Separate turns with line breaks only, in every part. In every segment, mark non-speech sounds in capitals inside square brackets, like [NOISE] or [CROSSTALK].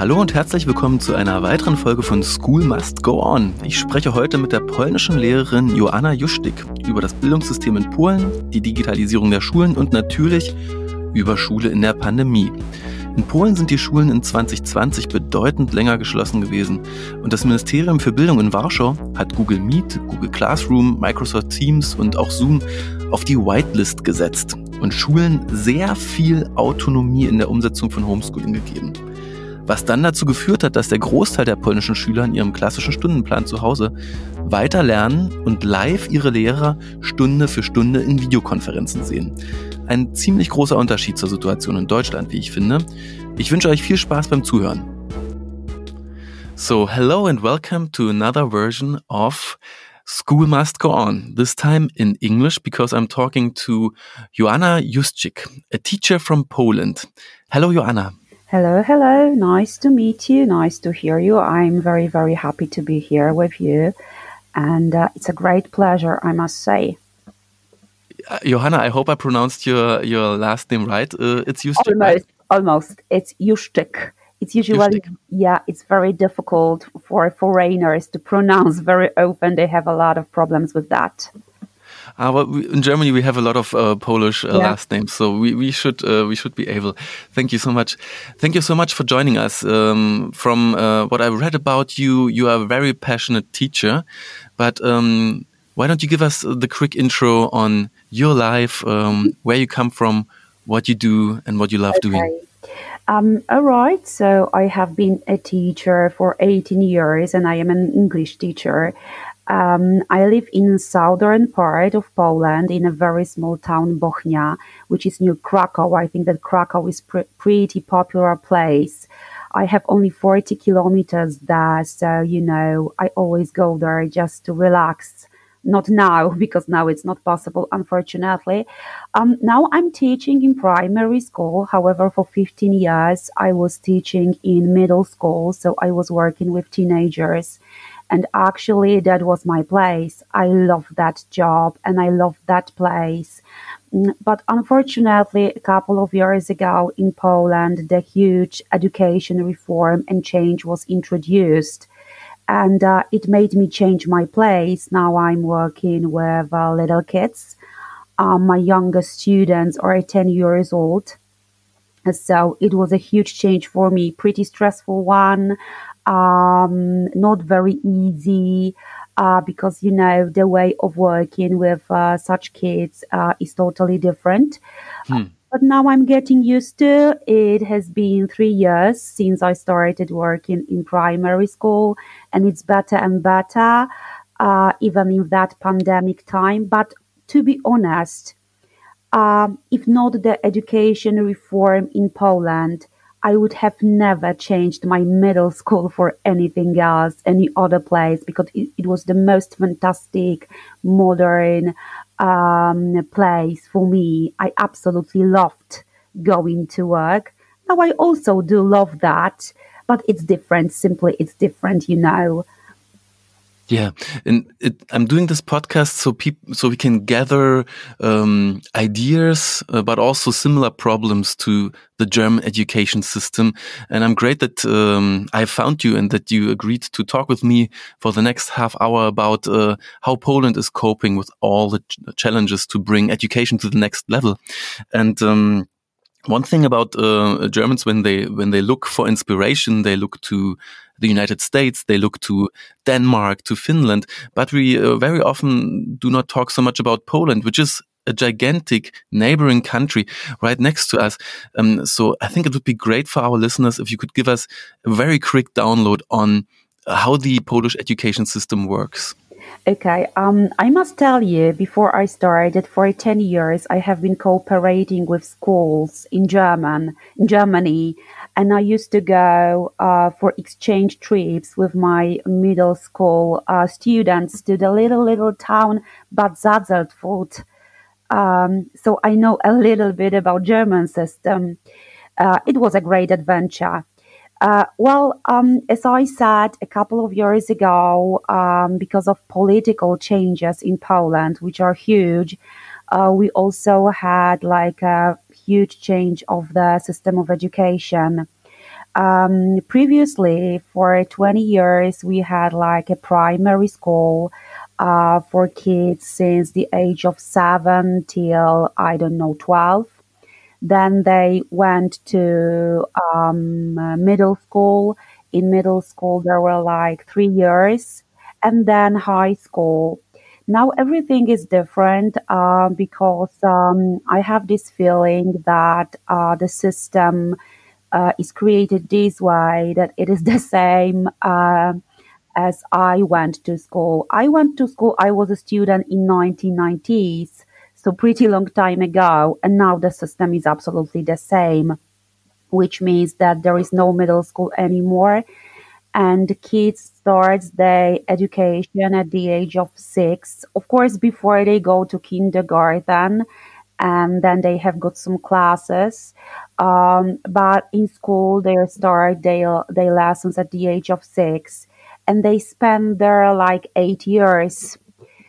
Hallo und herzlich willkommen zu einer weiteren Folge von School Must Go On. Ich spreche heute mit der polnischen Lehrerin Joanna Juszczyk über das Bildungssystem in Polen, die Digitalisierung der Schulen und natürlich über Schule in der Pandemie. In Polen sind die Schulen in 2020 bedeutend länger geschlossen gewesen und das Ministerium für Bildung in Warschau hat Google Meet, Google Classroom, Microsoft Teams und auch Zoom auf die Whitelist gesetzt und Schulen sehr viel Autonomie in der Umsetzung von Homeschooling gegeben. Was dann dazu geführt hat, dass der Großteil der polnischen Schüler in ihrem klassischen Stundenplan zu Hause weiter lernen und live ihre Lehrer Stunde für Stunde in Videokonferenzen sehen. Ein ziemlich großer Unterschied zur Situation in Deutschland, wie ich finde. Ich wünsche euch viel Spaß beim Zuhören. So, hello and welcome to another version of School Must Go On, this time in English because I'm talking to Joanna Juszczyk, a teacher from Poland. Hello, Joanna.
Hello, hello. Nice to meet you. Nice to hear you. I'm very, very happy to be here with you. And uh, it's a great pleasure, I must say.
Uh, Johanna, I hope I pronounced your, your last name right. Uh, it's Juszczyk.
Almost, right? almost. It's Juszczyk. It's usually, yeah, it's very difficult for foreigners to pronounce very often. They have a lot of problems with that.
Uh, well, we, in Germany we have a lot of uh, Polish uh, yeah. last names, so we, we should uh, we should be able. Thank you so much. Thank you so much for joining us. Um, from uh, what I read about you, you are a very passionate teacher. But um, why don't you give us the quick intro on your life, um, where you come from, what you do, and what you love okay. doing?
Um, all right. So I have been a teacher for 18 years, and I am an English teacher. Um, I live in southern part of Poland in a very small town, Bochnia, which is near Krakow. I think that Krakow is pr- pretty popular place. I have only 40 kilometers there, so you know I always go there just to relax. Not now [LAUGHS] because now it's not possible, unfortunately. Um, now I'm teaching in primary school. However, for 15 years I was teaching in middle school, so I was working with teenagers and actually, that was my place. I love that job and I love that place. Mm, but unfortunately, a couple of years ago in Poland, the huge education reform and change was introduced. And uh, it made me change my place. Now I'm working with uh, little kids. Um, my youngest students are 10 years old. So it was a huge change for me, pretty stressful one um, not very easy uh, because you know the way of working with uh, such kids uh, is totally different. Hmm. But now I'm getting used to it. Has been three years since I started working in primary school, and it's better and better, uh, even in that pandemic time. But to be honest, um, if not the education reform in Poland, I would have never changed my middle school for anything else, any other place, because it, it was the most fantastic, modern um, place for me. I absolutely loved going to work. Now, I also do love that, but it's different. Simply, it's different, you know.
Yeah, and it, I'm doing this podcast so people so we can gather um, ideas, uh, but also similar problems to the German education system. And I'm great that um, I found you and that you agreed to talk with me for the next half hour about uh, how Poland is coping with all the ch challenges to bring education to the next level. And um, one thing about uh, Germans when they when they look for inspiration, they look to the United States, they look to Denmark, to Finland, but we uh, very often do not talk so much about Poland, which is a gigantic neighboring country right next to us. Um, so I think it would be great for our listeners if you could give us a very quick download on how the Polish education system works.
Okay, um, I must tell you, before I started, for 10 years, I have been cooperating with schools in German, in Germany, and I used to go uh, for exchange trips with my middle school uh, students to the little, little town Bad Salzdetfurth. Um, so I know a little bit about German system. Uh, it was a great adventure. Uh, well, um, as I said a couple of years ago, um, because of political changes in Poland, which are huge, uh, we also had like a huge change of the system of education. Um, previously, for 20 years, we had like a primary school uh, for kids since the age of seven till, I don't know, 12. Then they went to um, middle school. In middle school, there were like three years, and then high school. Now everything is different uh, because um, I have this feeling that uh, the system uh, is created this way, that it is [LAUGHS] the same uh, as I went to school. I went to school, I was a student in 1990s, so pretty long time ago, and now the system is absolutely the same, which means that there is no middle school anymore and kids starts their education at the age of six. Of course before they go to kindergarten and then they have got some classes. Um, but in school they start their, their lessons at the age of six and they spend there like eight years.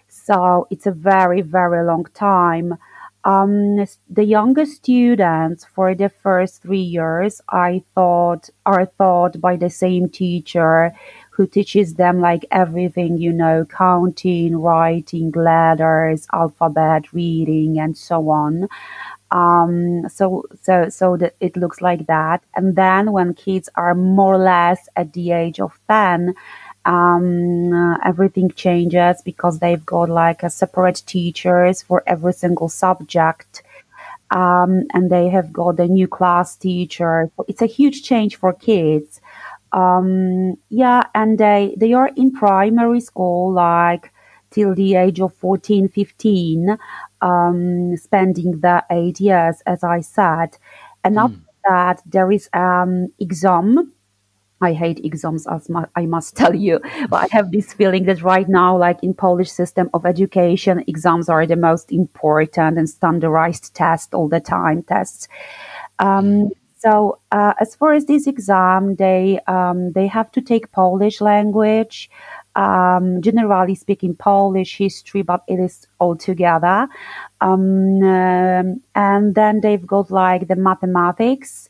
So it's a very very long time um, the younger students for the first three years, I thought, are taught by the same teacher who teaches them like everything, you know, counting, writing, letters, alphabet, reading, and so on. Um, so, so, so that it looks like that. And then when kids are more or less at the age of 10, um, everything changes because they've got like a separate teachers for every single subject. Um, and they have got a new class teacher. It's a huge change for kids. Um, yeah, and they, they are in primary school, like till the age of 14, 15, um, spending the eight years, as I said. And mm. after that, there is um, exam I hate exams, as I must [LAUGHS] tell you. But I have this feeling that right now, like in Polish system of education, exams are the most important and standardized test all the time tests. Um, so uh, as far as this exam, they um, they have to take Polish language, um, generally speaking, Polish history, but it is all together. Um, um, and then they've got like the mathematics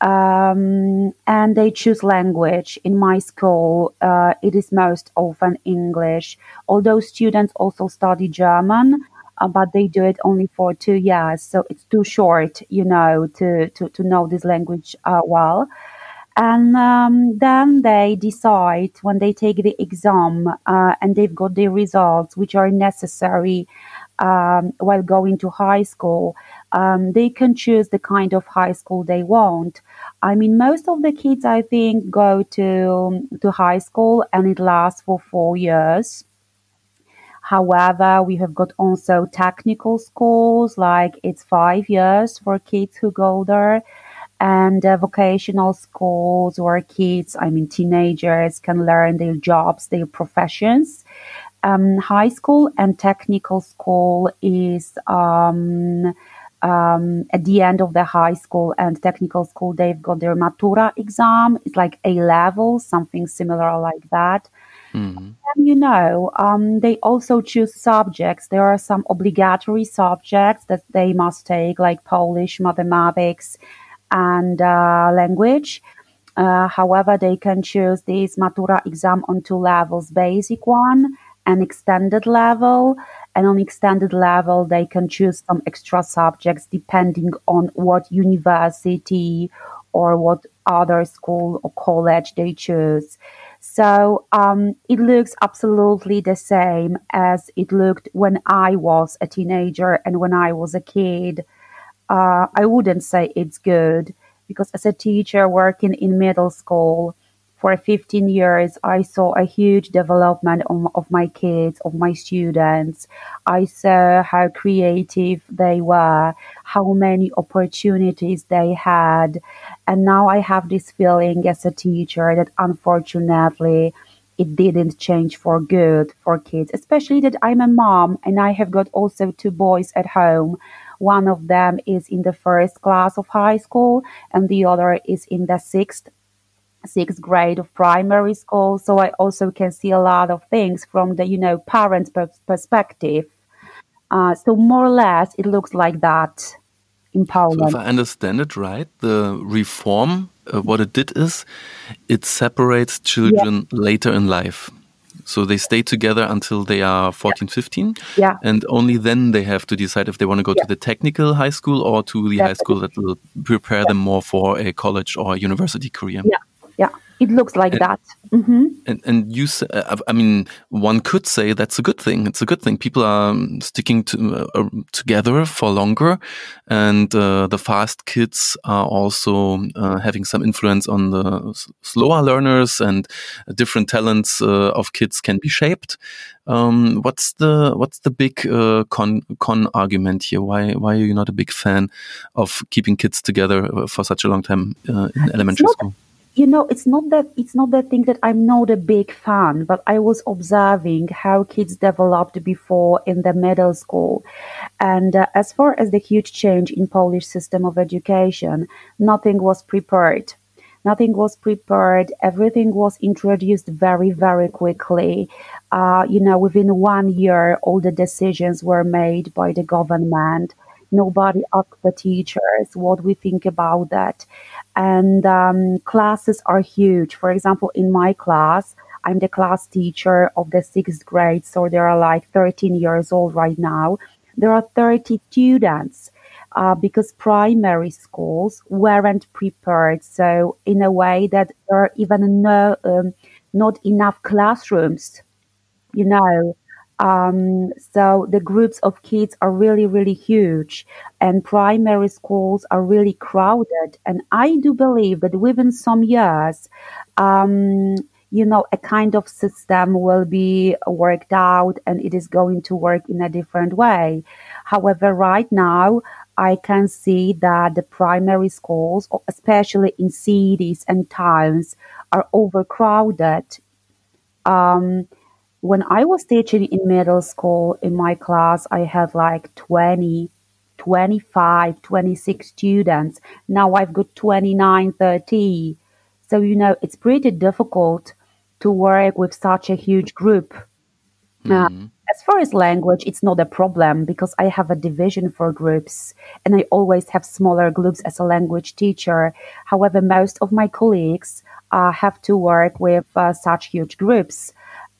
um, and they choose language. In my school, uh, it is most often English, although students also study German. Uh, but they do it only for two years, so it's too short, you know, to to, to know this language uh, well. And um, then they decide when they take the exam uh, and they've got the results, which are necessary um, while going to high school, um, they can choose the kind of high school they want. I mean, most of the kids, I think, go to to high school and it lasts for four years. However, we have got also technical schools, like it's five years for kids who go there, and uh, vocational schools where kids, I mean, teenagers can learn their jobs, their professions. Um, high school and technical school is um, um, at the end of the high school and technical school, they've got their Matura exam. It's like A level, something similar like that. Mm-hmm. And you know, um, they also choose subjects. There are some obligatory subjects that they must take, like Polish, mathematics, and uh, language. Uh, however, they can choose this Matura exam on two levels basic one and extended level and on extended level they can choose some extra subjects depending on what university or what other school or college they choose. So um, it looks absolutely the same as it looked when i was a teenager and when i was a kid. Uh, i wouldn't say it's good because as a teacher working in middle school for 15 years, I saw a huge development of, of, my kids, of my students. I saw how creative they were, how many opportunities they had. And now I have this feeling as a teacher that unfortunately, it didn't change for good for kids, especially that I'm a mom and I have got also two boys at home. One of them is in the first class of high school and the other is in the sixth sixth grade of primary school. So I also can see a lot of things from the, you know, parents' perspective. Uh, so more or less, it looks like that. in Poland.
So if I understand it right, the reform, uh, what it did is, it separates children yeah. later in life. So they stay together until they are 14,
yeah.
15.
Yeah.
And only then they have to decide if they want to go yeah. to the technical high school or to the Definitely. high school that will prepare them more for a college or university career.
Yeah. Yeah. It looks like and, that. Mm-hmm.
And and you, uh, I mean, one could say that's a good thing. It's a good thing. People are um, sticking to, uh, together for longer, and uh, the fast kids are also uh, having some influence on the slower learners, and different talents uh, of kids can be shaped. Um, what's the what's the big uh, con con argument here? Why why are you not a big fan of keeping kids together for such a long time in elementary school?
You know it's not that it's not that thing that i'm not a big fan but i was observing how kids developed before in the middle school. And uh, as far as the huge change in polish system of education nothing was prepared. Nothing was prepared. Everything was introduced very very quickly. Uh, you know within one year all the decisions were made by the government. Nobody asked the teachers what we think about that and um, classes are huge. For example, in my class, I'm the class teacher of the sixth grade, so there are like 13 years old right now. There are 30 students uh, because primary schools weren't prepared. So in a way that there are even no, um, not enough classrooms, you know, um, so the groups of kids are really, really huge, and primary schools are really crowded. And I do believe that within some years, um, you know, a kind of system will be worked out and it is going to work in a different way. However, right now, I can see that the primary schools, especially in cities and towns, are overcrowded. Um, when I was teaching in middle school, in my class, I had like 20, 25, 26 students. Now I've got 29, 30. So, you know, it's pretty difficult to work with such a huge group. Mm-hmm. Uh, as far as language, it's not a problem because I have a division for groups and I always have smaller groups as a language teacher. However, most of my colleagues uh, have to work with uh, such huge groups.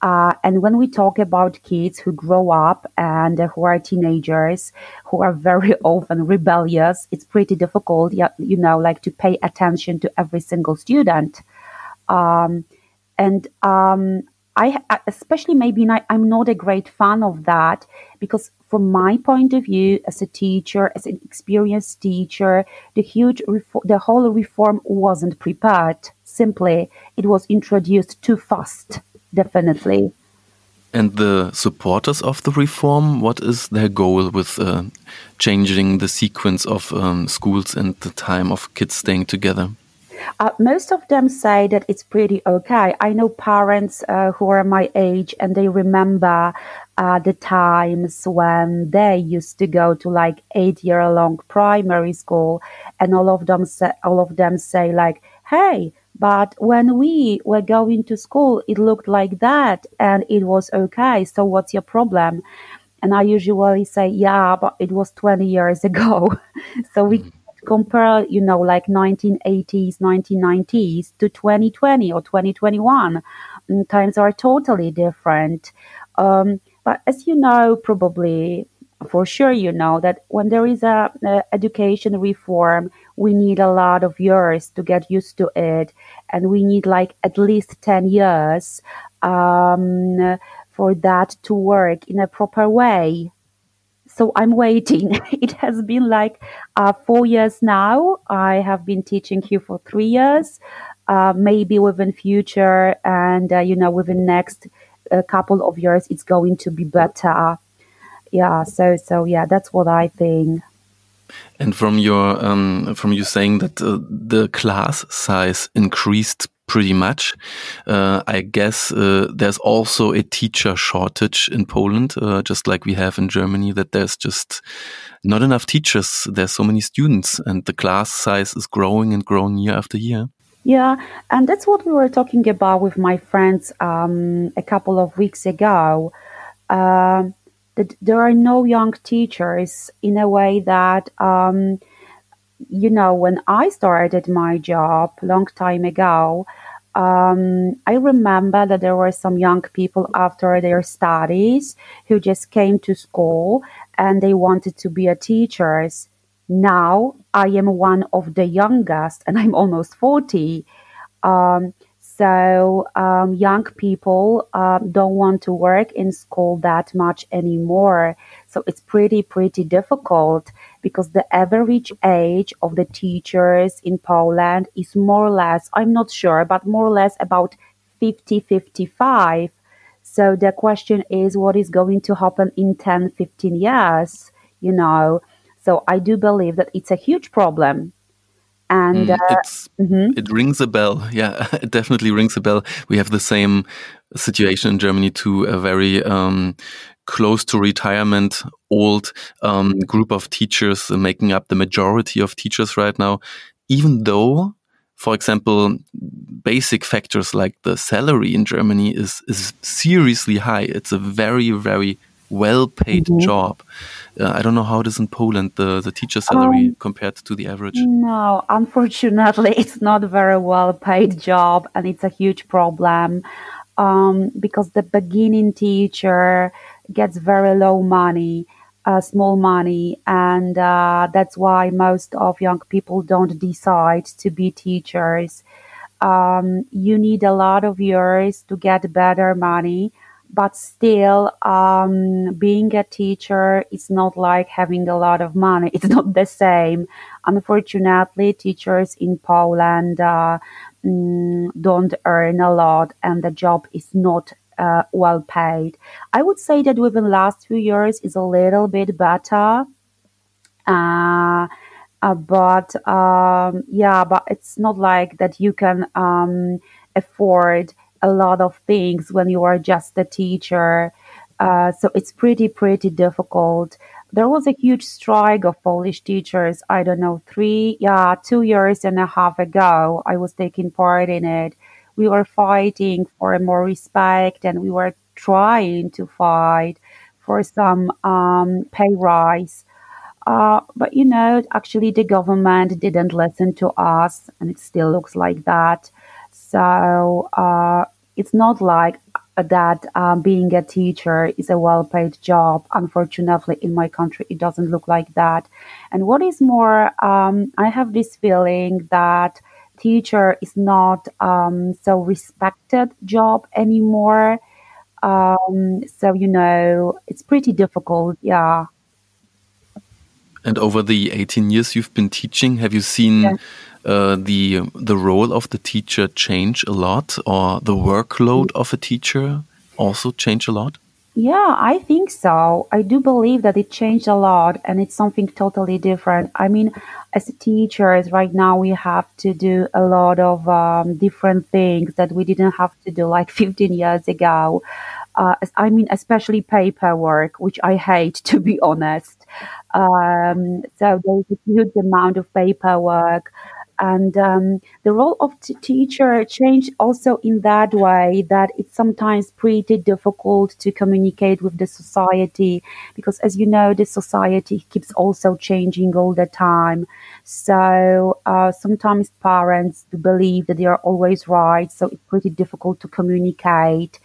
Uh, and when we talk about kids who grow up and uh, who are teenagers, who are very [LAUGHS] often rebellious, it's pretty difficult, you know, like to pay attention to every single student. Um, and um, I, especially maybe not, I'm not a great fan of that because, from my point of view, as a teacher, as an experienced teacher, the huge, reform, the whole reform wasn't prepared. Simply, it was introduced too fast definitely.
And the supporters of the reform, what is their goal with uh, changing the sequence of um, schools and the time of kids staying together?
Uh, most of them say that it's pretty okay. I know parents uh, who are my age and they remember uh, the times when they used to go to like eight year long primary school, and all of them say, all of them say like, "Hey, but when we were going to school, it looked like that and it was okay. So what's your problem? And I usually say, yeah, but it was 20 years [LAUGHS] ago. so we mm. compare, you know, like 1980s, 1990s to 2020 or 2021. And times are totally different. Um, but as you know, probably for sure, you know that when there is a, a education reform, we need a lot of years to get used to it. And we need like at least 10 years um, for that to work in a proper way. So i'm waiting. [LAUGHS] It has been like uh, four years now. I have been teaching here for three years uh, maybe within future and uh, you know within next uh, couple of years it's going to be better yeah so so yeah that's what i think
and from your um, from you saying that uh, the class size increased pretty much, uh, I guess uh, there's also a teacher shortage in Poland, uh, just like we have in Germany. That there's just not enough teachers. There's so many students, and the class size is growing and growing year after year.
Yeah, and that's what we were talking about with my friends um, a couple of weeks ago. Um, that there are no young teachers in a way that um, you know, when I started my job long time ago, um, I remember that there were some young people after their studies who just came to school and they wanted to be a teachers. Now I am one of the youngest and I'm almost 40. Um, so um, young people um, don't want to work in school that much anymore. So it's pretty, pretty difficult because the average age of the teachers in Poland is more or less, I'm not sure, but more or less about 50, 55. So the question is, what is going to happen in 10, 15 years? You know, so I do believe that it's a huge problem and mm, uh,
mm-hmm. it rings a bell. [LAUGHS] Yeah, it definitely rings a bell. We have the same situation in Germany too. A very um, close to retirement old um, group of teachers making up the majority of teachers right now. Even though, for example, basic factors like the salary in Germany is is seriously high. It's a very very well paid mm -hmm. job. Uh, I don't know how it is in Poland, the, the teacher salary um, compared to the average.
No, unfortunately, [LAUGHS] it's not a very well paid job, and it's a huge problem um, because the beginning teacher gets very low money. Uh, small money, and uh, that's why most of young people don't decide to be teachers. Um, you need a lot of years to get better money, but still um, being a teacher is not like having a lot of money. [LAUGHS] It's not the same. Unfortunately teachers in poland uh, mm, don't earn a lot and the job is not uh, well paid. I would say that within the last few years is a little bit better. Uh, uh but um, yeah but it's not like that you can um, afford a lot of things when you are just a teacher. Uh, so it's pretty, pretty difficult. There was a huge strike of Polish teachers, I don't know, three, yeah, two years and a half ago. I was taking part in it. We were fighting for more respect and we were trying to fight for some um, pay rise. Uh, but you know, actually, the government didn't listen to us, and it still looks like that. So uh, it's not like that um, being a teacher is a well paid job. Unfortunately, in my country, it doesn't look like that. And what is more, um, I have this feeling that teacher is not um, so respected job anymore. Um, so you know, it's pretty difficult. Yeah.
And over the 18 years you've been teaching, have you seen yeah. uh, the the role of the teacher change a lot, or the workload of a teacher also change a lot?
Yeah, I think so. I do believe that it changed a lot, and it's something totally different. I mean, as teachers, right now we have to do a lot of um, different things that we didn't have to do like [LAUGHS] 15 years ago. Uh, I mean, especially paperwork, which I hate [LAUGHS] to be honest. Um, so there's a huge amount of paperwork. And um, the role of t- teacher changed also in that way that it's sometimes pretty difficult to communicate with the society because, as you know, the society keeps also changing all the time. So uh, sometimes parents believe that they are always right, so it's pretty difficult to communicate.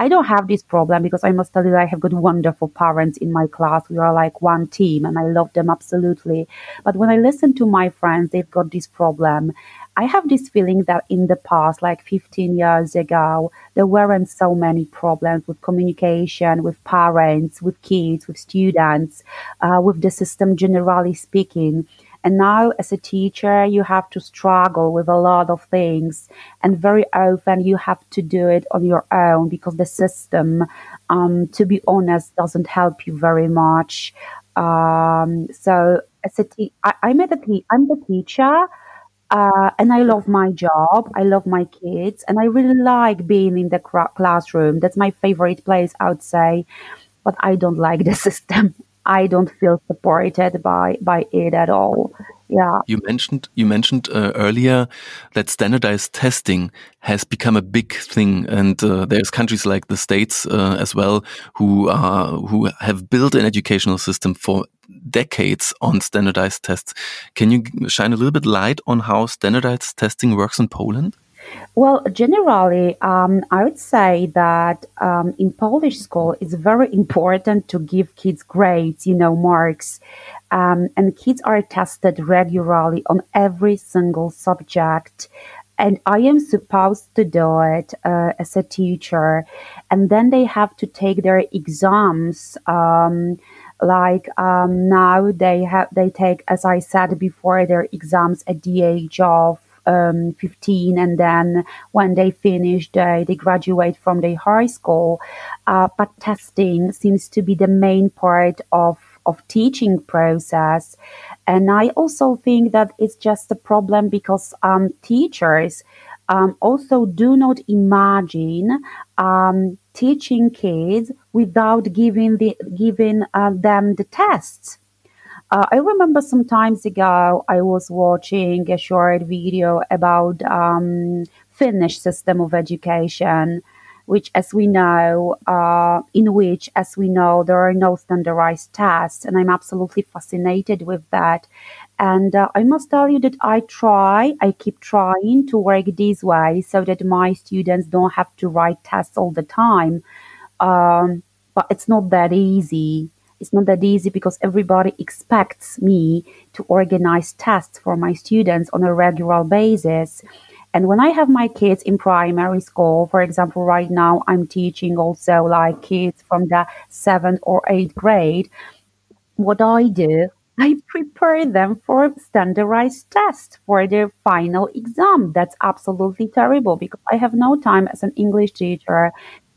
I don't have this problem because I must tell you I have got wonderful parents in my class. We are like one team and I love them absolutely. But when I listen to my friends, they've got this problem. I have this feeling that in the past, like 15 years ago, there weren't so many problems with communication, with parents, with kids, with students, uh, with the system generally speaking. And now, as a teacher, you have to struggle with a lot of things. And very often, you have to do it on your own because the system, um, to be honest, doesn't help you very much. Um, so, as a te- I, I'm, a te- I'm the teacher. Uh, and I love my job. I love my kids, and I really like being in the classroom. That's my favorite place, I would say. But I don't like the [LAUGHS] system. I don't feel supported by by it at all. yeah.
You mentioned you mentioned uh, earlier that standardized testing has become a big thing, and uh, there's countries like the states uh, as well who are who have built an educational system for decades on standardized tests. Can you shine a little bit light on how standardized testing works in Poland?
Well, generally, um, I would say that um, in Polish school, it's very [LAUGHS] important to give kids grades, you know, marks. Um, and kids are tested regularly on every single subject. And I am supposed to do it uh, as a teacher. And then they have to take their exams. Um, like um, now they have they take, as I said before, their exams at the age of um, 15 and then when they finish they, they graduate from the high school. Uh, but testing seems to be the main part of of teaching process. And i also think that it's just a problem because um, teachers um, also do not imagine um, teaching kids without giving the giving uh, them the tests uh, I remember some times ago I was watching a short video about um, Finnish system of education, which, as we know, uh, in which, as we know, there are no standardized tests, and I'm absolutely fascinated with that. And uh, I must tell you that I try, I keep trying to work this way so that my students don't have to write tests all the time. Um, but it's not that easy it's not that easy because everybody expects me to organize tests for my students on a regular basis. And when I have my kids in primary school, for example, right now I'm teaching also like kids from the seventh or eighth grade, what I do, [LAUGHS] I prepare them for standardized tests for their final exam. That's absolutely terrible because I have no time as an English teacher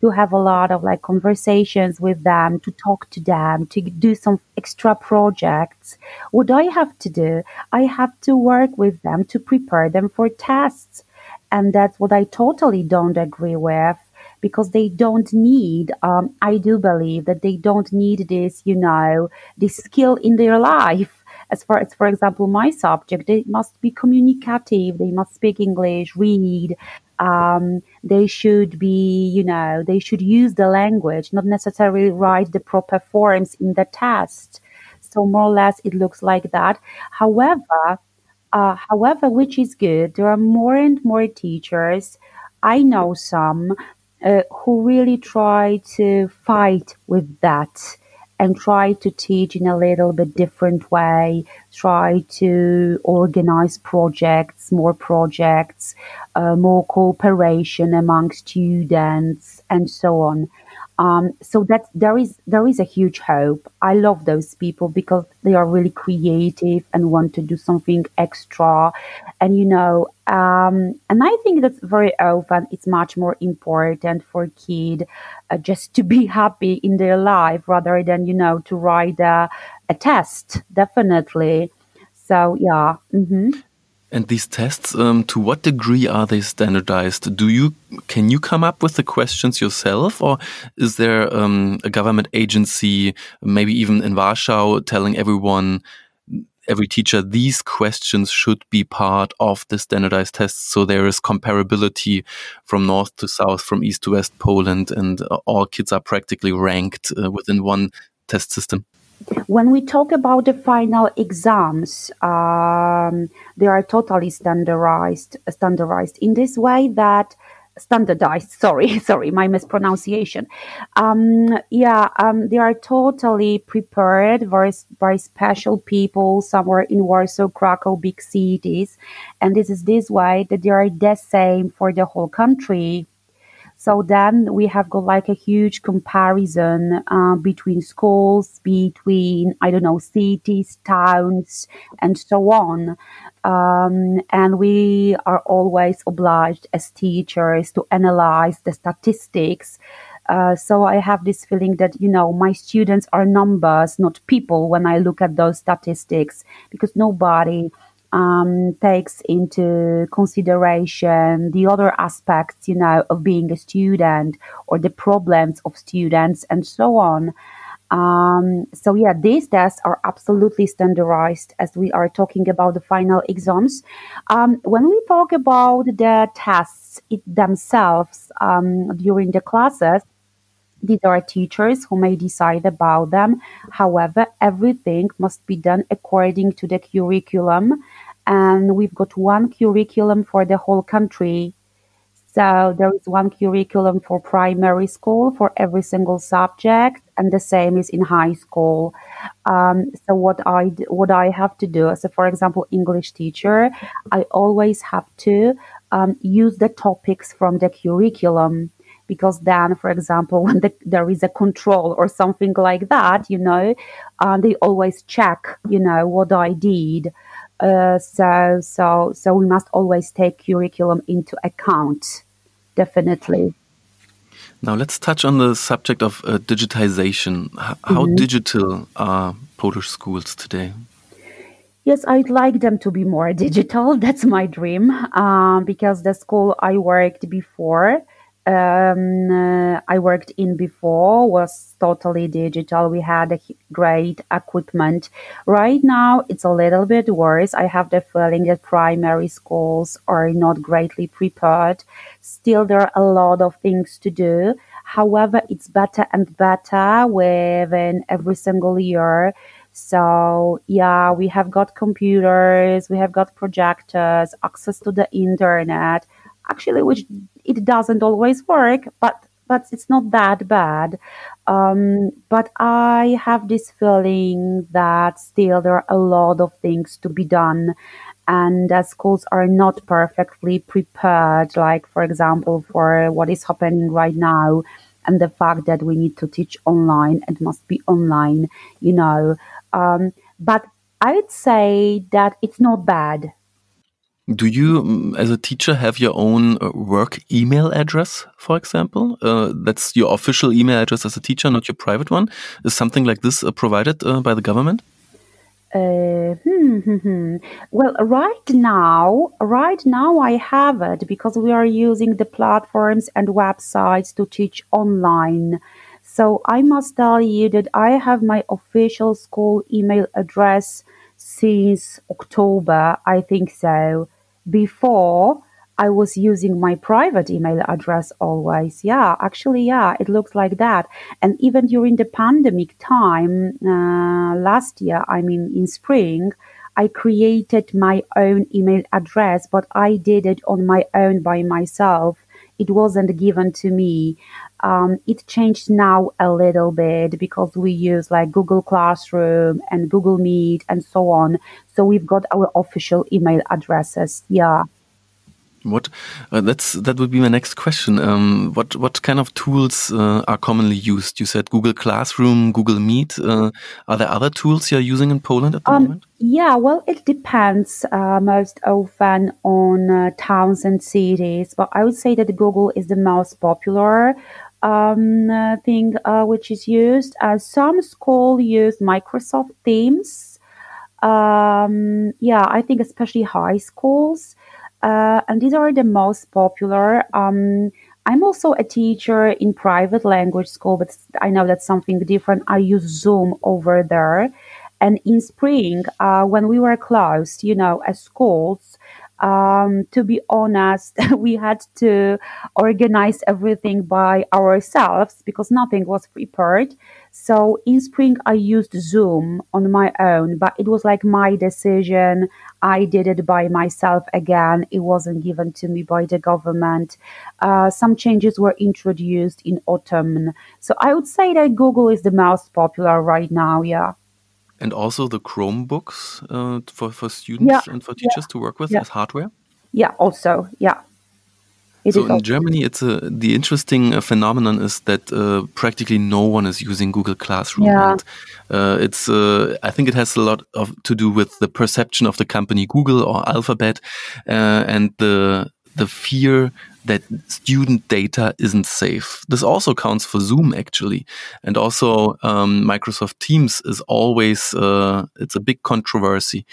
to have a lot of like conversations with them, to talk to them, to do some extra projects. What I have to do, I have to work with them to prepare them for tests. And that's what I totally don't agree with because they don't need, um, I do believe that they don't need this, you know, this skill in their life as far as, for example, my subject, they must be communicative, they must speak English, read, um, they should be, you know, they should use the language, not necessarily write the proper forms in the test. So more or less, it looks like that. However, uh, however, which is good, there are more and more teachers. I know some uh, who really try to fight with that and try to teach in a little bit different way, try to organize projects, more projects, uh, more cooperation among students, and so on. Um, so that there is there is a huge hope. I love those people because they are really creative and want to do something extra, and you know, um, and I think that's very often it's much more important for kid uh, just to be [LAUGHS] happy in their life rather than you know to write a, a test. Definitely. So yeah. Mm-hmm.
And these tests, um, to what degree are they standardized? Do you can you come up with the questions yourself, or is there um, a government agency, maybe even in Warsaw, telling everyone, every teacher, these questions should be part of the standardized tests, so there is comparability from north to south, from east to west Poland, and uh, all kids are practically ranked uh, within one test system?
When we talk about the final exams, um, they are totally standardized, standardized in this way that standardized. [LAUGHS] Sorry, sorry, my mispronunciation. Um, yeah, um, they are totally prepared by, by special people somewhere in Warsaw, Krakow, big cities, and this is this way that they are the same for the whole country. So then we have got like a huge comparison uh, between schools, between, I don't know, cities, towns, and so on. Um, and we are always obliged as teachers to analyze the statistics. Uh, so I have this feeling that, you know, my students are numbers, not people when I look at those statistics, because nobody um, takes into consideration the other aspects, you know, of being a student or the problems of students and so on. Um, so yeah, these tests are absolutely standardized as we are talking about the final exams. Um, when we talk about the tests themselves um, during the classes, these are teachers who may decide about them. However, everything must be done according to the curriculum. And we've got one curriculum for the whole country. So there is one curriculum for primary school for every single subject, and the same is in high school. Um, so what I what I have to do, so for example, English teacher, I always have to um, use the topics from the curriculum because then, for example, [LAUGHS] when the, there is a control or something like that, you know, uh, they always check, you know, what I did. Uh, so, so, so we must always take curriculum into account, definitely.
Now let's touch on the subject of uh, digitization. H how mm -hmm. digital are Polish schools today?
Yes, I'd like them to be more [LAUGHS] digital. That's my dream. Um, because the school I worked before, um, uh, I worked in before was totally digital. We had a great equipment. Right now, it's a little bit worse. I have the feeling that primary schools are not greatly prepared. Still, there are a lot of things to do. However, it's better and better within every single year. So, yeah, we have got computers, we have got projectors, access to the internet actually which it doesn't always work but but it's not that bad. Um, but i have this feeling that still there are a lot of things to be done and that schools are not perfectly prepared like for example for what is happening right now and the fact that we need to teach online and must be online you know. Um, but i'd say that it's not bad
do you, mm, as a teacher, have your own uh, work email address, for example? Uh, that's your official email address as a teacher, not your private one. Is something like this uh, provided uh, by the government?
Uh, hmm, hmm, hmm. Well, right now, right now I have it because we are using the platforms and websites to teach online. So I must tell you that I have my official school email address since October, I think so. Before, I was using my private email address always. Yeah, actually, yeah, it looks like that. And even during the pandemic time uh, last year, I mean, in spring, I created my own email address, but I did it on my own by myself. It wasn't given to me. Um, it changed now a little bit because we use like Google Classroom and Google Meet and so on. So we've got our official email addresses. Yeah.
What uh, that's that would be my next question. Um, what what kind of tools uh, are commonly used? You said Google Classroom, Google Meet. Uh, are there other tools you're using in Poland at the um, moment?
Yeah, well, it depends uh, most often on uh, towns and cities, but I would say that Google is the most popular um, uh, thing which is used. some schools use Microsoft Teams. Um, yeah, I think especially high schools. Uh, and these are the most popular. Um, I'm also a teacher in private language school, but I know that's something different. I use Zoom over there. And in spring, uh, when we were closed, you know, as schools, um, to be honest, [LAUGHS] we had to organize everything by ourselves because nothing was prepared. So in spring, I used Zoom on my own, but it was like my decision. I did it by myself again. It wasn't given to me by the government. Uh, some changes were introduced in autumn. So I would say that Google is the most popular right now. Yeah
and also the Chromebooks uh, for, for students yeah. and for teachers yeah. to work with yeah. as hardware?
Yeah, also, yeah.
So in Germany, it's a the interesting uh, phenomenon is that uh, practically no one is using Google Classroom. Yeah. And, uh, it's uh, I think it has a lot of to do with the perception of the company Google or Alphabet uh, and the the fear that student data isn't safe. This also counts for Zoom actually, and also um, Microsoft Teams is always uh, it's a big controversy.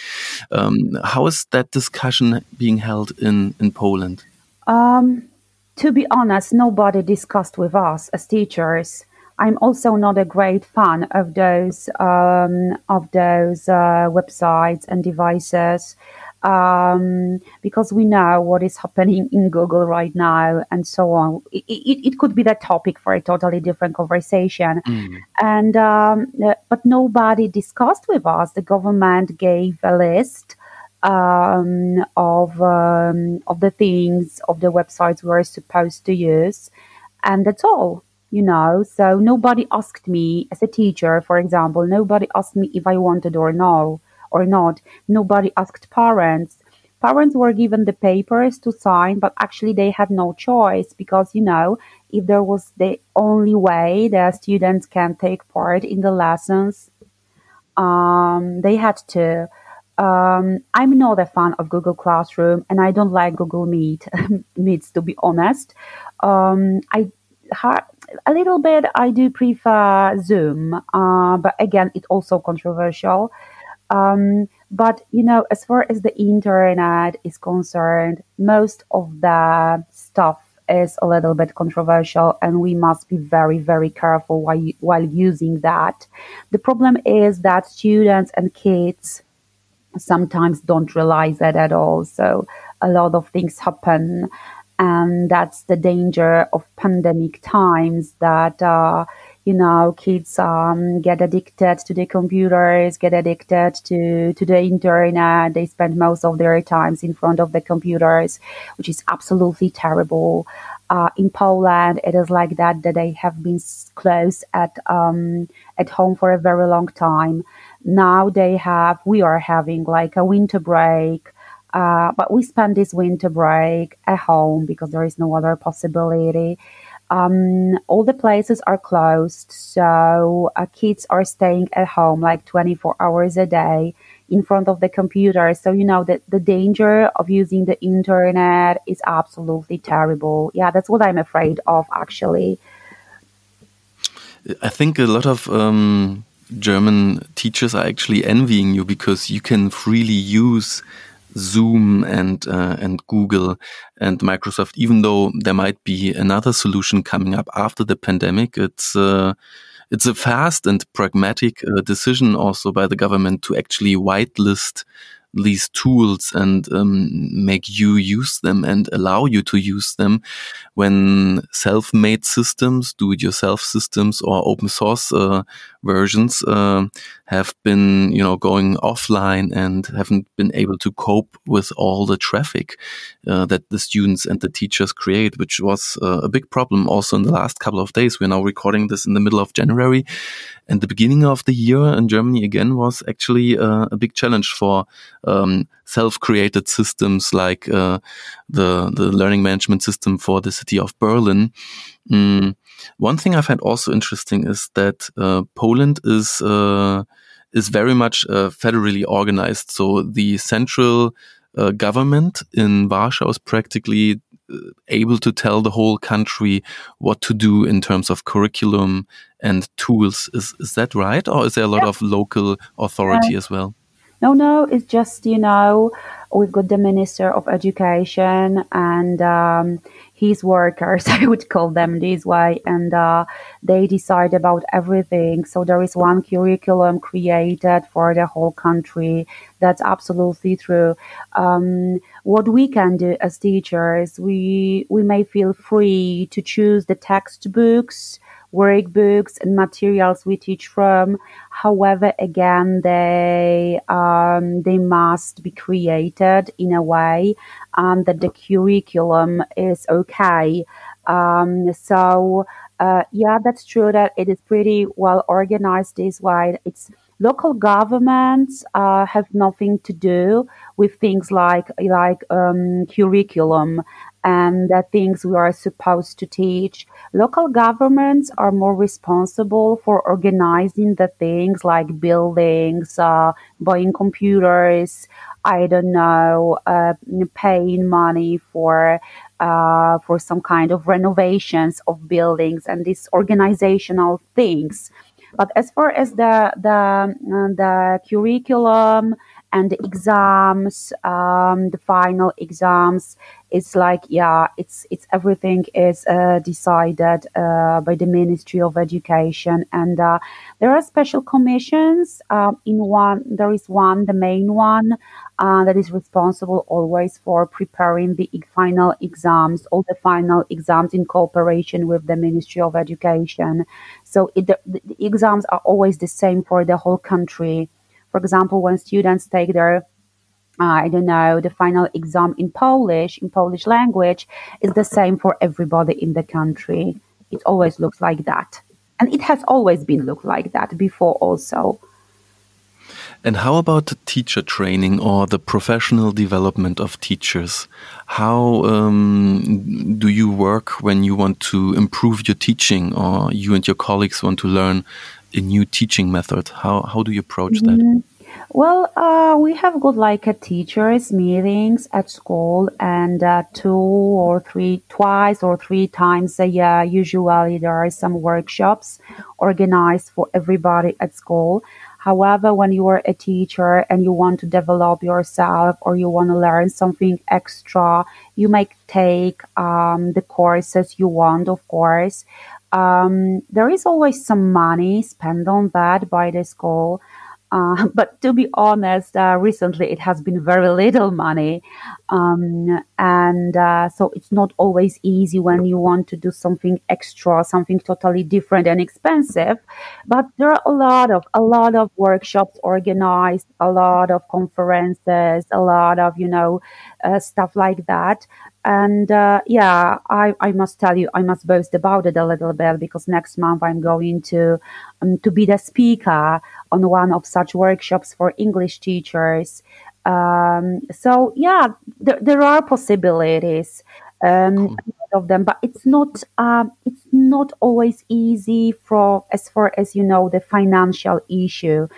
Um, how is that discussion being held in in Poland?
Um, to be honest, nobody discussed with us as teachers. I'm also not a great fan of those um, of those uh, websites and devices um, because we know what is happening in Google right now and so on. It, it, it could be the topic for a totally different conversation. Mm. And um, but nobody discussed with us. The government gave a list um, of um, of the things of the websites we are supposed to use, and that's all. You know, so nobody asked me as a teacher, for example, nobody asked me if I wanted or no or not. Nobody asked parents. Parents were given the papers to sign, but actually they had no choice because, you know, if there was the only way that students can take part in the lessons, um, they had to. Um, I'm not a fan of Google Classroom, and I don't like Google Meet. [LAUGHS] Meets, to be honest. Um, I ha- a little bit. I do prefer Zoom, uh, but again, it's also controversial. Um, but you know, as far as the internet is concerned, most of the stuff is a little bit controversial, and we must be very, very careful while while using that. The problem is that students and kids sometimes don't realize that at all. So a lot of things happen, and that's the danger of pandemic times that. Uh, you know, kids um, get addicted to the computers, get addicted to, to the internet. They spend most of their times in front of the computers, which is absolutely terrible. Uh, in Poland, it is like that, that they have been closed at, um, at home for a very long time. Now they have, we are having like a winter break. Uh, but we spend this winter break at home because there is no other possibility. Um, all the places are closed, so uh, kids are staying at home like 24 hours a day in front of the computer. So, you know, that the danger of using the internet is absolutely terrible. Yeah, that's what I'm afraid of, actually.
I think a lot of um, German teachers are actually envying you because you can freely use Zoom and uh, and Google and Microsoft, even though there might be another solution coming up after the pandemic, it's uh, it's a fast and pragmatic uh, decision also by the government to actually whitelist these tools and um, make you use them and allow you to use them when self-made systems, do-it-yourself systems or open source uh, versions uh, have been, you know, going offline and haven't been able to cope with all the traffic uh, that the students and the teachers create, which was uh, a big problem also in the last couple of days. We're now recording this in the middle of January, and the beginning of the year in Germany again was actually uh, a big challenge for um, self-created systems like uh, the the learning management system for the city of Berlin. Mm. One thing I find also interesting is that uh, Poland is uh, is very much uh, federally organized. So the central uh, government in Warsaw is practically uh, able to tell the whole country what to do in terms of curriculum and tools. Is is that right, or is there a lot yeah. of local authority as well?
No, no, it's just you know we've got the minister of education and um, his workers, [LAUGHS] I would call them this way, and uh, they decide about everything. So there is one curriculum created for the whole country. That's absolutely true. Um, what we can do as teachers, we we may feel free to choose the textbooks workbooks and materials we teach from. However, again, they um, they must be created in a way um, that the curriculum is okay. Um, so uh, yeah, that's true that it is pretty well organized this way. It's local governments uh, have nothing to do with things like like um, curriculum and the things we are supposed to teach. Local governments are more responsible for organizing the things like buildings, uh, buying computers, I don't know, uh, paying money for uh, for some kind of renovations of buildings and these organizational things. But as far as the the uh, the curriculum and the exams, um, the final exams, it's like yeah, it's it's everything is uh, decided uh, by the Ministry of Education, and uh, there are special commissions. Um, in one, there is one, the main one, uh, that is responsible always for preparing the final exams, all the final exams in cooperation with the Ministry of Education. So it, the, the exams are always the same for the whole country. For example, when students take their I don't know, the final exam in Polish, in Polish language, is the same for everybody in the country. It always looks like that. And it has always been looked like that before also.
And how about the teacher training or the professional development of teachers? How um, do you work when you want to improve your teaching or you and your colleagues want to learn a new teaching method? How, how do you approach mm -hmm. that?
Well, uh, we have got like a teachers meetings at school, and uh, two or three, twice or three times a year. Usually, there are some workshops organized for everybody at school. However, when you are a teacher and you want to develop yourself or you want to learn something extra, you may take um, the courses you want, of course. Um, there is always some money spent on that by the school. Uh, [LAUGHS] but to be honest, uh, recently it has been very little money. Um, and uh, so it's not always easy when you want to do something extra, something totally different and expensive. But there are a lot of, a lot of workshops organized, a lot of conferences, a lot of, you know, uh, stuff like that. And uh, yeah, I, I must tell you, I must boast about it a little bit because next month I'm going to um, to be the speaker on one of such workshops for English teachers. Um, so yeah, there, there are possibilities um, of them, but it's not uh, it's not always easy for as far as you know the financial issue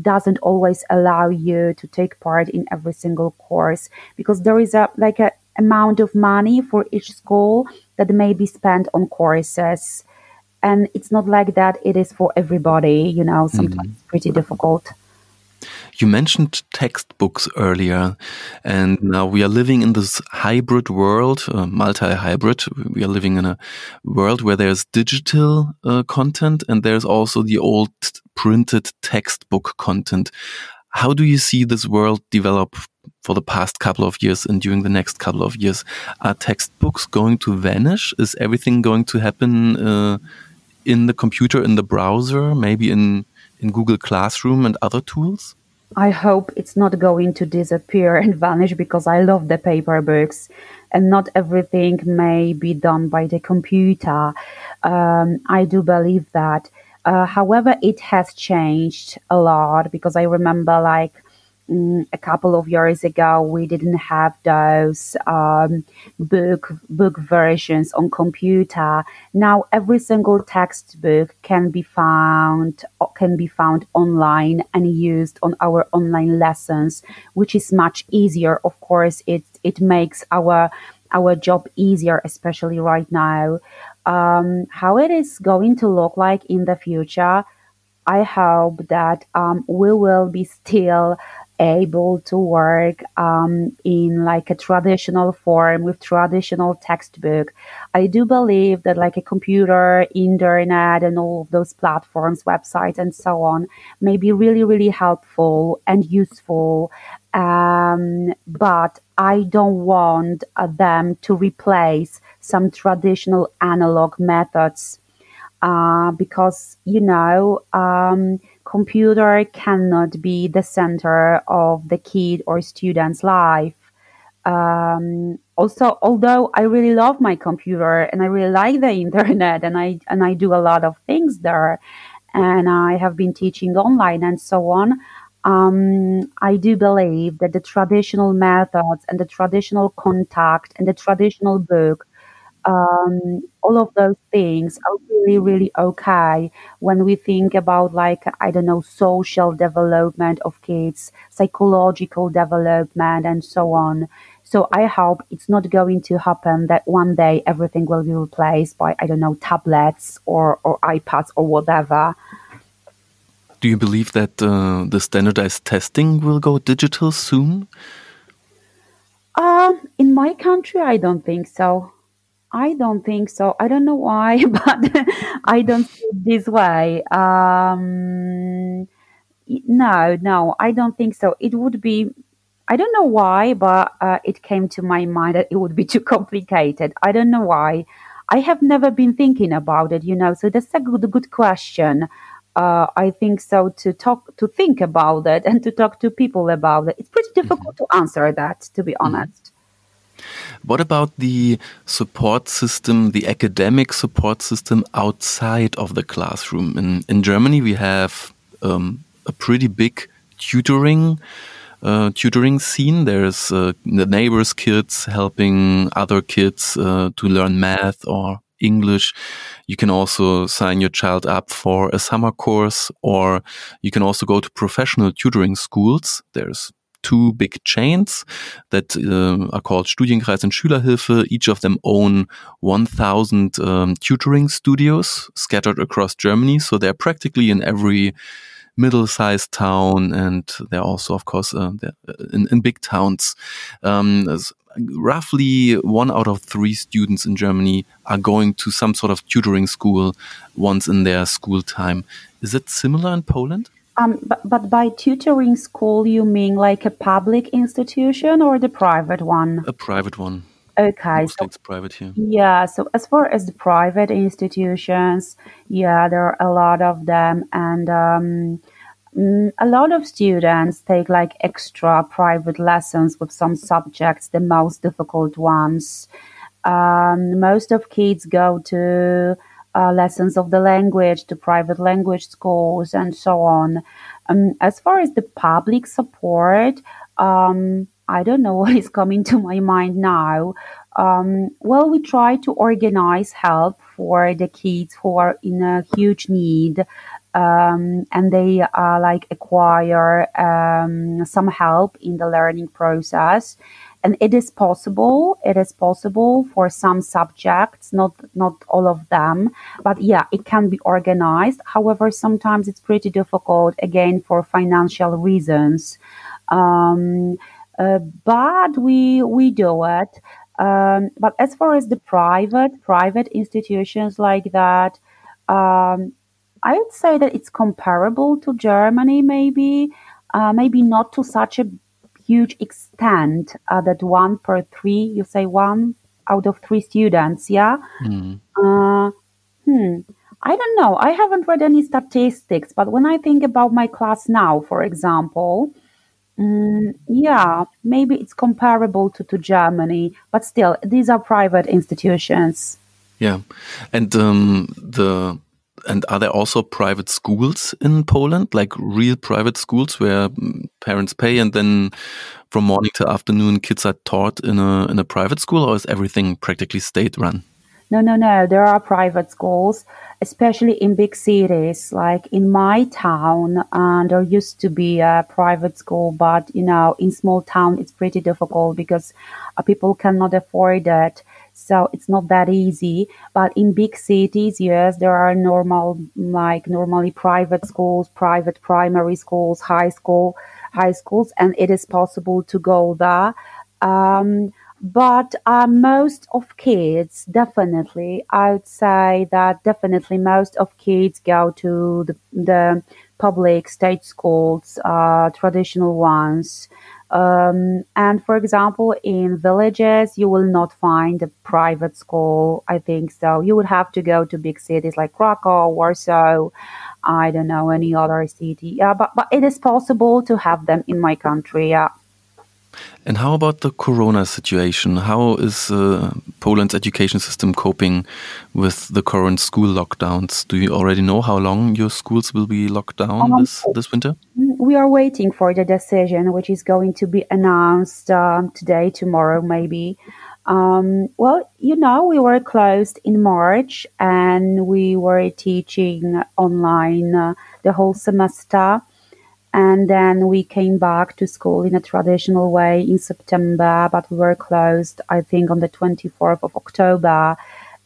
doesn't always allow you to take part in every single course because there is a like a amount of money for each school that may be spent on courses. And it's not like that it is for everybody you know sometimes mm. it's pretty difficult
you mentioned textbooks earlier, and now we are living in this hybrid world, uh, multi-hybrid. We are living in a world where there's digital uh, content and there's also the old printed textbook content. How do you see this world develop for the past couple of years and during the next couple of years? Are textbooks going to vanish? Is everything going to happen uh, in the computer, in the browser, maybe in in Google Classroom and other tools?
I hope it's not going to disappear [LAUGHS] and vanish because I love the paper books and not everything may be done by the computer. Um, I do believe that. Uh, however, it has changed a lot because I remember like a couple of years ago we didn't have those um, book book versions on computer. Now every single textbook can be found can be found online and used on our online lessons which is much easier. Of course it it makes our our job easier especially right now. Um, how it is going to look like in the future I hope that um, we will be still able to work um, in like a traditional form with traditional textbook. I do believe that like a computer, internet, and all of those platforms, websites, and so on may be really, really helpful and useful. Um, but I don't want uh, them to replace some traditional analog methods uh, because you know um, computer cannot be the center of the kid or student's life. Um, also although i really love my computer and i really like the [LAUGHS] internet and i and i do a lot of things there and i have been teaching online and so on um, I do believe that the traditional methods and the traditional contact and the traditional book um, all of those things are really, really okay when we think about, like, I don't know, social development of kids, psychological development, and so on. So I hope it's not going to happen that one day everything will be replaced by, I don't know, tablets or, or iPads or whatever.
Do you believe that uh, the standardized testing will go digital soon?
Uh, in my country, I don't think so. I don't think so. I don't know why, [LAUGHS] but I don't see it this way. Um, no, no, I don't think so. It would be, I don't know why, but uh, it came to my mind that it would be [LAUGHS] too complicated. I don't know why. I have never been thinking about it, you know. So that's a good, good question. Uh, I think so to talk, to think about it, and to talk to people about it. It's pretty difficult mm-hmm. to answer that, to be mm-hmm. honest.
What about the support system, the academic support system outside of the classroom? In in Germany, we have um, a pretty big tutoring uh, tutoring scene. There's uh, the neighbors' kids helping other kids uh, to learn math or English. You can also sign your child up for a summer course, or you can also go to professional tutoring schools. There's two big chains that uh, are called Studienkreis and Schülerhilfe. Each of them own 1,000 um, tutoring studios scattered across Germany. So they're practically in every middle-sized town, and they're also, of course, uh, in, in, big towns. Um, roughly one out of three students in Germany are going to some sort of tutoring school once in their school time. Is it similar in Poland?
Um, but, but by tutoring school, you mean like a public institution or the private one?
A private one.
Okay,
so it's private here.
Yeah, so as far as the private institutions, yeah, there are a lot of them, and um, mm, a lot of students take like extra private lessons with some subjects, the most difficult ones. Um, most of kids go to uh, lessons of the language, to private language schools, and so on. Um, as far as the public support, um, I don't know [LAUGHS] what is coming to my mind now. Um, well, we try to organize help for the kids who are in a huge need. Um, and they uh, like acquire um, some help in the learning process and it is possible it is possible for some subjects not not all of them but yeah it can be organized however sometimes it's pretty difficult again for financial reasons um, uh, but we we do it. Um, but as far as the private private institutions like that, um, I would say that it's comparable to Germany, maybe, uh, maybe not to such a huge extent uh, that one per three, you say one out of three students, yeah. Mm. Uh, hmm. I don't know. I haven't read any statistics, but when I think about my class now, for example, Mm, yeah, maybe it's comparable to, to Germany, but still, these are private institutions.
Yeah, and um, the and are there also private schools in Poland, like real private schools where mm, parents pay and then from morning to afternoon kids are taught in a in a private school, or is everything practically state run?
No, no, no. There are private schools, especially in big cities. Like in my town, and there used to be a private school, but you know, in small town, it's pretty difficult because uh, people cannot afford it. So it's not that easy. But in big cities, yes, there are normal, like normally private schools, private primary schools, high school, high schools, and it is possible to go there. Um, but uh, most of kids definitely i would say that definitely most of kids go to the, the public state schools uh, traditional ones um, and for example in villages you will not find a private school i think so. You would have to go to big cities like krakow warsaw i don't know any other city. Yeah but, but it is possible to have them in my country yeah
and how about the corona situation? How is uh, Poland's education system coping with the current school lockdowns? Do you already know how long your schools will be locked down um, this, this winter?
We are waiting for the decision, which is going to be announced um, today, tomorrow, maybe. Um, well, you know, we were closed in March and we were teaching online uh, the whole semester. And then we came back to school in a traditional way in September, but we were closed, I think, on the 24th of October.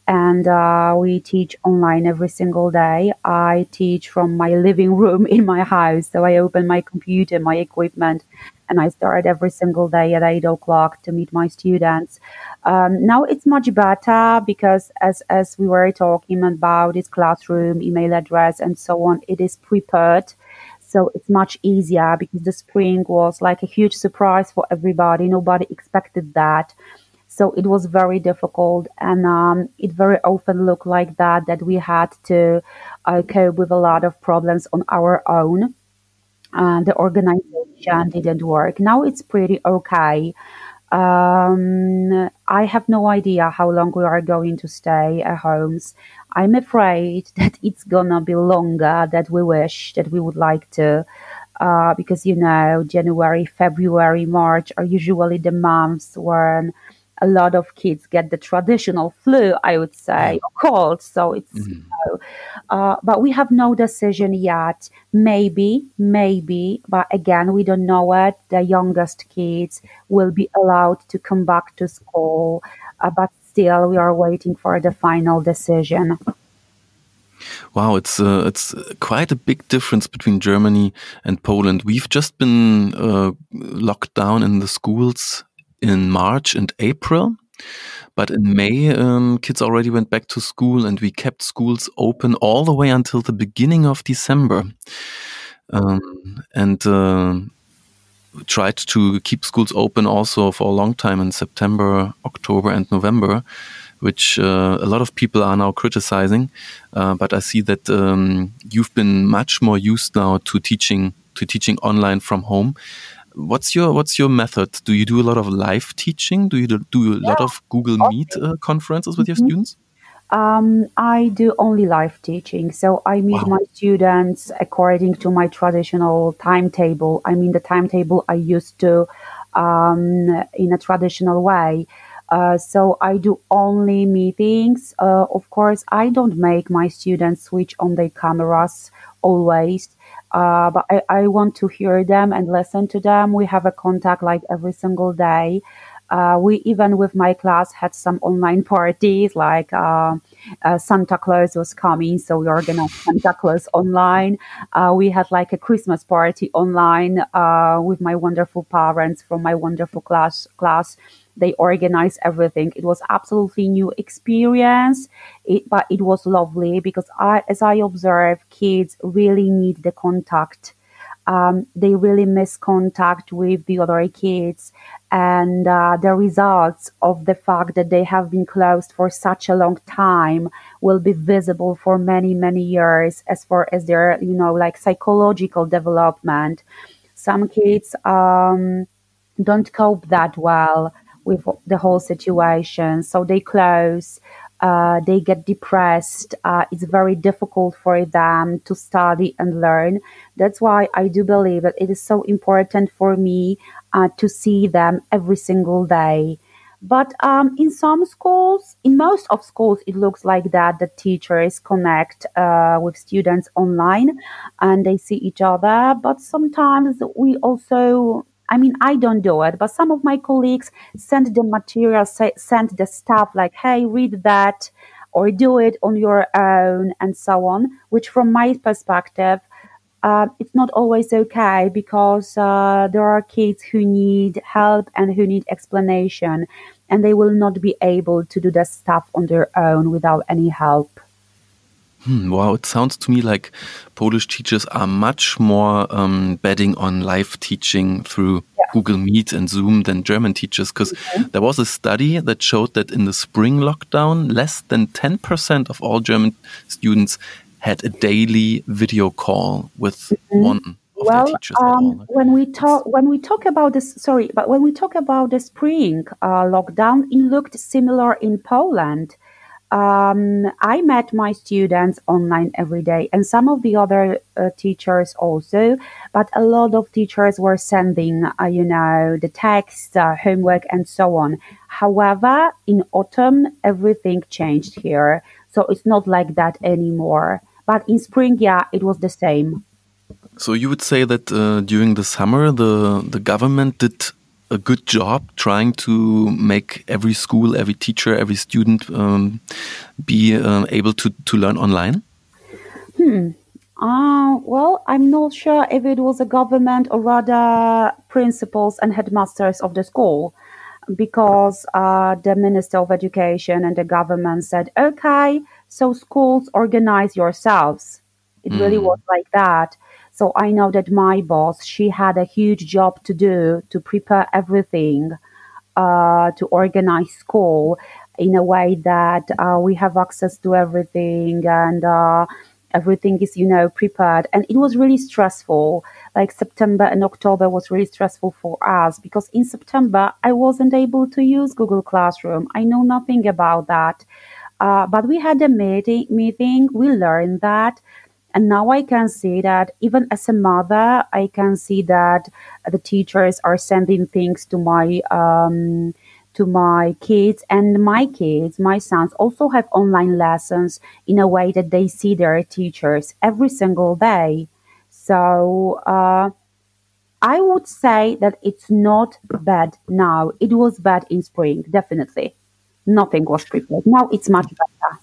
and uh, we teach online every single day. I teach from my living room in my house. So I open my computer, my equipment, and I start every single day at eight o'clock to meet my students. Um, now it's much better because as, as we were talking about this classroom, email address, and so on, it is prepared. So it's much easier because the spring was like a huge surprise for everybody. Nobody expected that. So it was very difficult, and um, it very often looked like that that we had to uh, cope with a lot of problems on our own. Uh, the organization didn't work. Now it's pretty okay. Um, I have no idea how long we are going to stay at homes. I'm afraid [LAUGHS] that it's gonna be longer than we wish that we would like to. Uh, because you know, January, February, March are usually the months when a lot of kids get the traditional flu, I would say, or cold. So it's, mm-hmm. you know, uh, but we have no decision yet. Maybe, maybe, but again, we don't know it. The youngest kids will be allowed to come back to school, uh, but still, we are waiting for the final decision.
Wow, it's uh, it's quite a big difference between Germany and Poland. We've just been uh, locked down in the schools in March and April. But in May, um, kids already went back to school, and we kept schools open all the way until the beginning of December. Um, and uh, tried to keep schools open also for a long time in September, October, and November, which uh, a lot of people are now criticizing. Uh, but I see that um, you've been much more used now to teaching to teaching online from home what's your what's your method? Do you do a lot of live teaching? Do you do, do a yeah. lot of Google Meet uh, conferences with mm -hmm. your mm-hmm. students?
Um, I do only live teaching. So I meet wow. my students according to my traditional timetable. I mean, the timetable I used to um, in a traditional way. Uh, so I do only meetings. Uh, of course, I don't make my students switch on their cameras always. Uh, but I, I want to hear them and listen to them. We have a contact like every single day. Uh, we even with my class had some online [LAUGHS] parties like uh, uh, Santa Claus was coming, so we organized Santa Claus online. Uh, we had like a Christmas party online uh, with my wonderful parents from my wonderful class class they organized everything. It was absolutely new experience, it, but it was lovely because I, as I observe, kids really need the contact. Um, they really miss contact with the other kids and uh, the results of the fact that they have been closed for such a long time will be visible for many many years as far as their you know like psychological development some kids um, don't cope that well with the whole situation. So they close, uh, they get depressed. Uh, it's very difficult for them to study and learn. That's why I do believe that it is so important for me uh, to see them every single day. But um, in some schools, in most of schools, it looks like that the teachers connect uh, with students online and they see each other. But sometimes we also I mean, I don't do it, but some of my colleagues send the material, say, send the stuff like, hey, read that or do it on your own and so on, which from my perspective, uh, it's not always okay because uh, there are kids who need help and who need explanation, and they will not be able to do the stuff on their own without any help.
Hmm, wow, it sounds to me like Polish teachers are much more um, betting on live teaching through yeah. Google Meet and Zoom than German teachers. Because mm -hmm. there was a study that showed that in the spring lockdown, less than 10% of all German students had a daily video call with mm -hmm. one well, um,
when we talk when we talk about this, sorry, but when we talk about the spring uh, lockdown, it looked similar in Poland um, I met my students online every day, and some of the other uh, teachers also. But a lot of teachers were sending, uh, you know, the text, uh, homework, and so on. However, in autumn, everything changed here, so it's not like that anymore. But in spring, yeah, it was the same.
So you would say that uh, during the summer, the the government did a good job trying to make every school, every teacher, every student um, be uh, able to, to learn online?
Hmm. Uh, well, I'm not sure if it was a government or rather principals and headmasters of the school because uh, the Minister of Education and the government said, okay, so schools organize yourselves. It mm. really was like that. So I know that my boss, she had a huge job to do to prepare everything, uh, to organize school in a way that uh, we have access to everything and uh, everything is, you know, prepared. And it was really stressful. Like September and October was really stressful for us because in September I wasn't able to use Google Classroom. I know nothing about that. Uh, but we had a meeting, meeting, we learned that and now I can see that even as a mother, I can see that the teachers are sending things to my um, to my kids and my kids, my sons also have online lessons in a way that they see their teachers every single day. So uh, I would say that it's not bad now. It was bad in spring, definitely. Nothing was prepared. Now it's much better.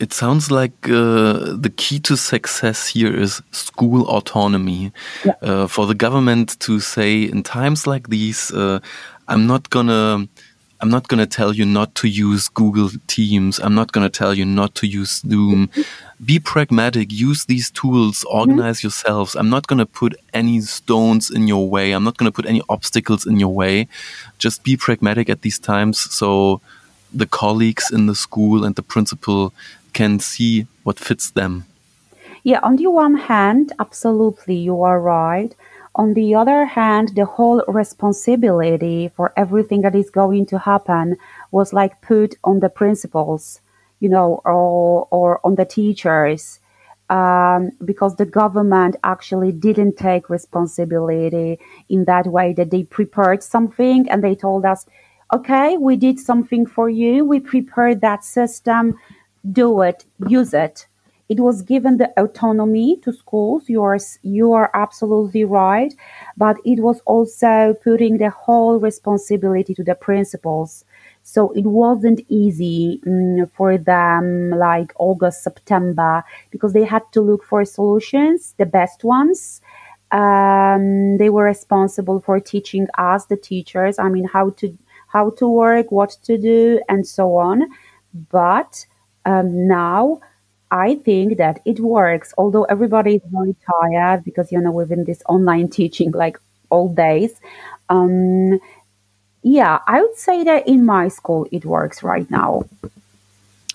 It sounds like uh, the key to success here is school autonomy. Yeah. Uh, for the government to say, in times like these, uh, I'm not gonna. I'm not going to tell you not to use Google Teams. I'm not going to tell you not to use Zoom. Be pragmatic. Use these tools. Organize mm -hmm. yourselves. I'm not going to put any stones in your way. I'm not going to put any obstacles in your way. Just be pragmatic at these times. So the colleagues in the school and the principal can see what fits them.
Yeah, on the one hand, absolutely, you are right. On the other hand, the whole responsibility for everything that is going to happen was like put on the principals, you know, or, or on the teachers. Um, because the government actually didn't take responsibility in that way that they prepared something and they told us, okay, we did something for you. We prepared that system do it, use it. It was given the autonomy to schools. You are, you are absolutely right. But it was also putting the whole responsibility to the principals. So it wasn't easy mm, for them, like August, September, because they had to look for solutions, the best ones. Um, they were responsible for teaching us, the teachers, I mean, how to how to work, what to do, and so on. But um, now I think that it works, although everybody is very tired because, you know, we've been this online teaching like all days. Um, yeah, I would say that in my school it works right now.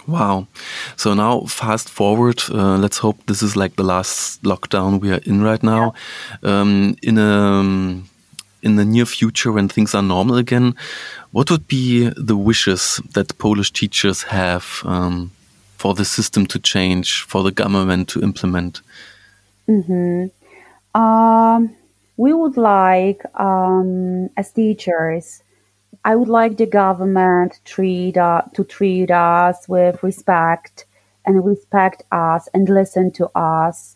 Wow. So now, fast forward, uh, let's hope this is like the last lockdown we are in right now. Yeah. Um, in a in the near future, when things are normal again, what would be the wishes that Polish teachers have um, for the system to change, for the government to implement?
Mm-hmm. Um, we would like, um, as teachers, I would like the government treat uh, to treat us with respect and respect us and listen to us.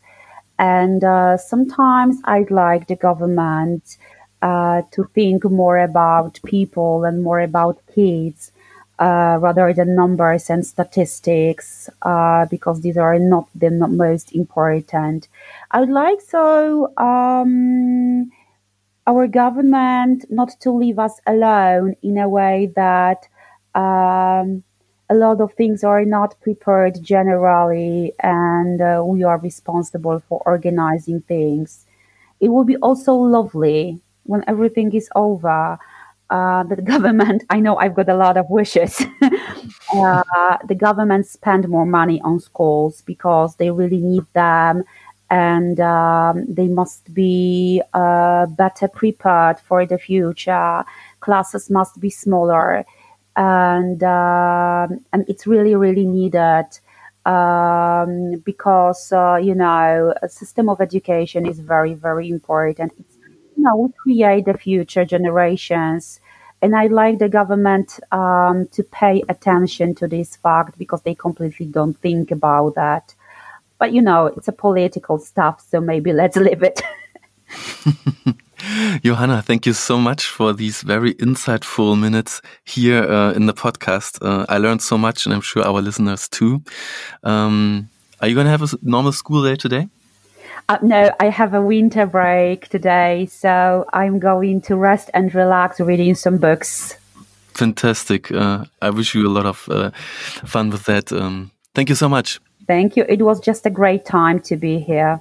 And uh, sometimes I'd like the government uh, to think more about people and more about kids uh, rather than numbers and statistics, uh, because these are not the most important. I would like so um, our government not to leave us alone in a way that um, a lot of things are not prepared generally, and uh, we are responsible for organizing things. It will be also lovely when everything is over uh, the [LAUGHS] government, I know I've got a lot of wishes. [LAUGHS] uh, the government spend more money on schools because they really need them and um, they must be uh, better prepared for the future. Classes must be smaller, and um, and it's really really needed um, because uh, you know a system of education is very very important. You know, we create the future generations. And I like the government um, to pay attention to this fact because they completely don't think about that. But you know, it's a political stuff, so maybe let's leave it. [LAUGHS] [LAUGHS]
Johanna, thank you so much for these very insightful minutes here uh, in the podcast. Uh, I learned so much, and I'm sure our listeners too. Um, are you going to have a normal school day today?
Uh, no, I have a winter break today, so I'm going to rest and relax reading some books.
Fantastic. Uh, I wish you a lot of uh, fun with that. Um, thank you so much.
Thank you. It was just a great time to be here.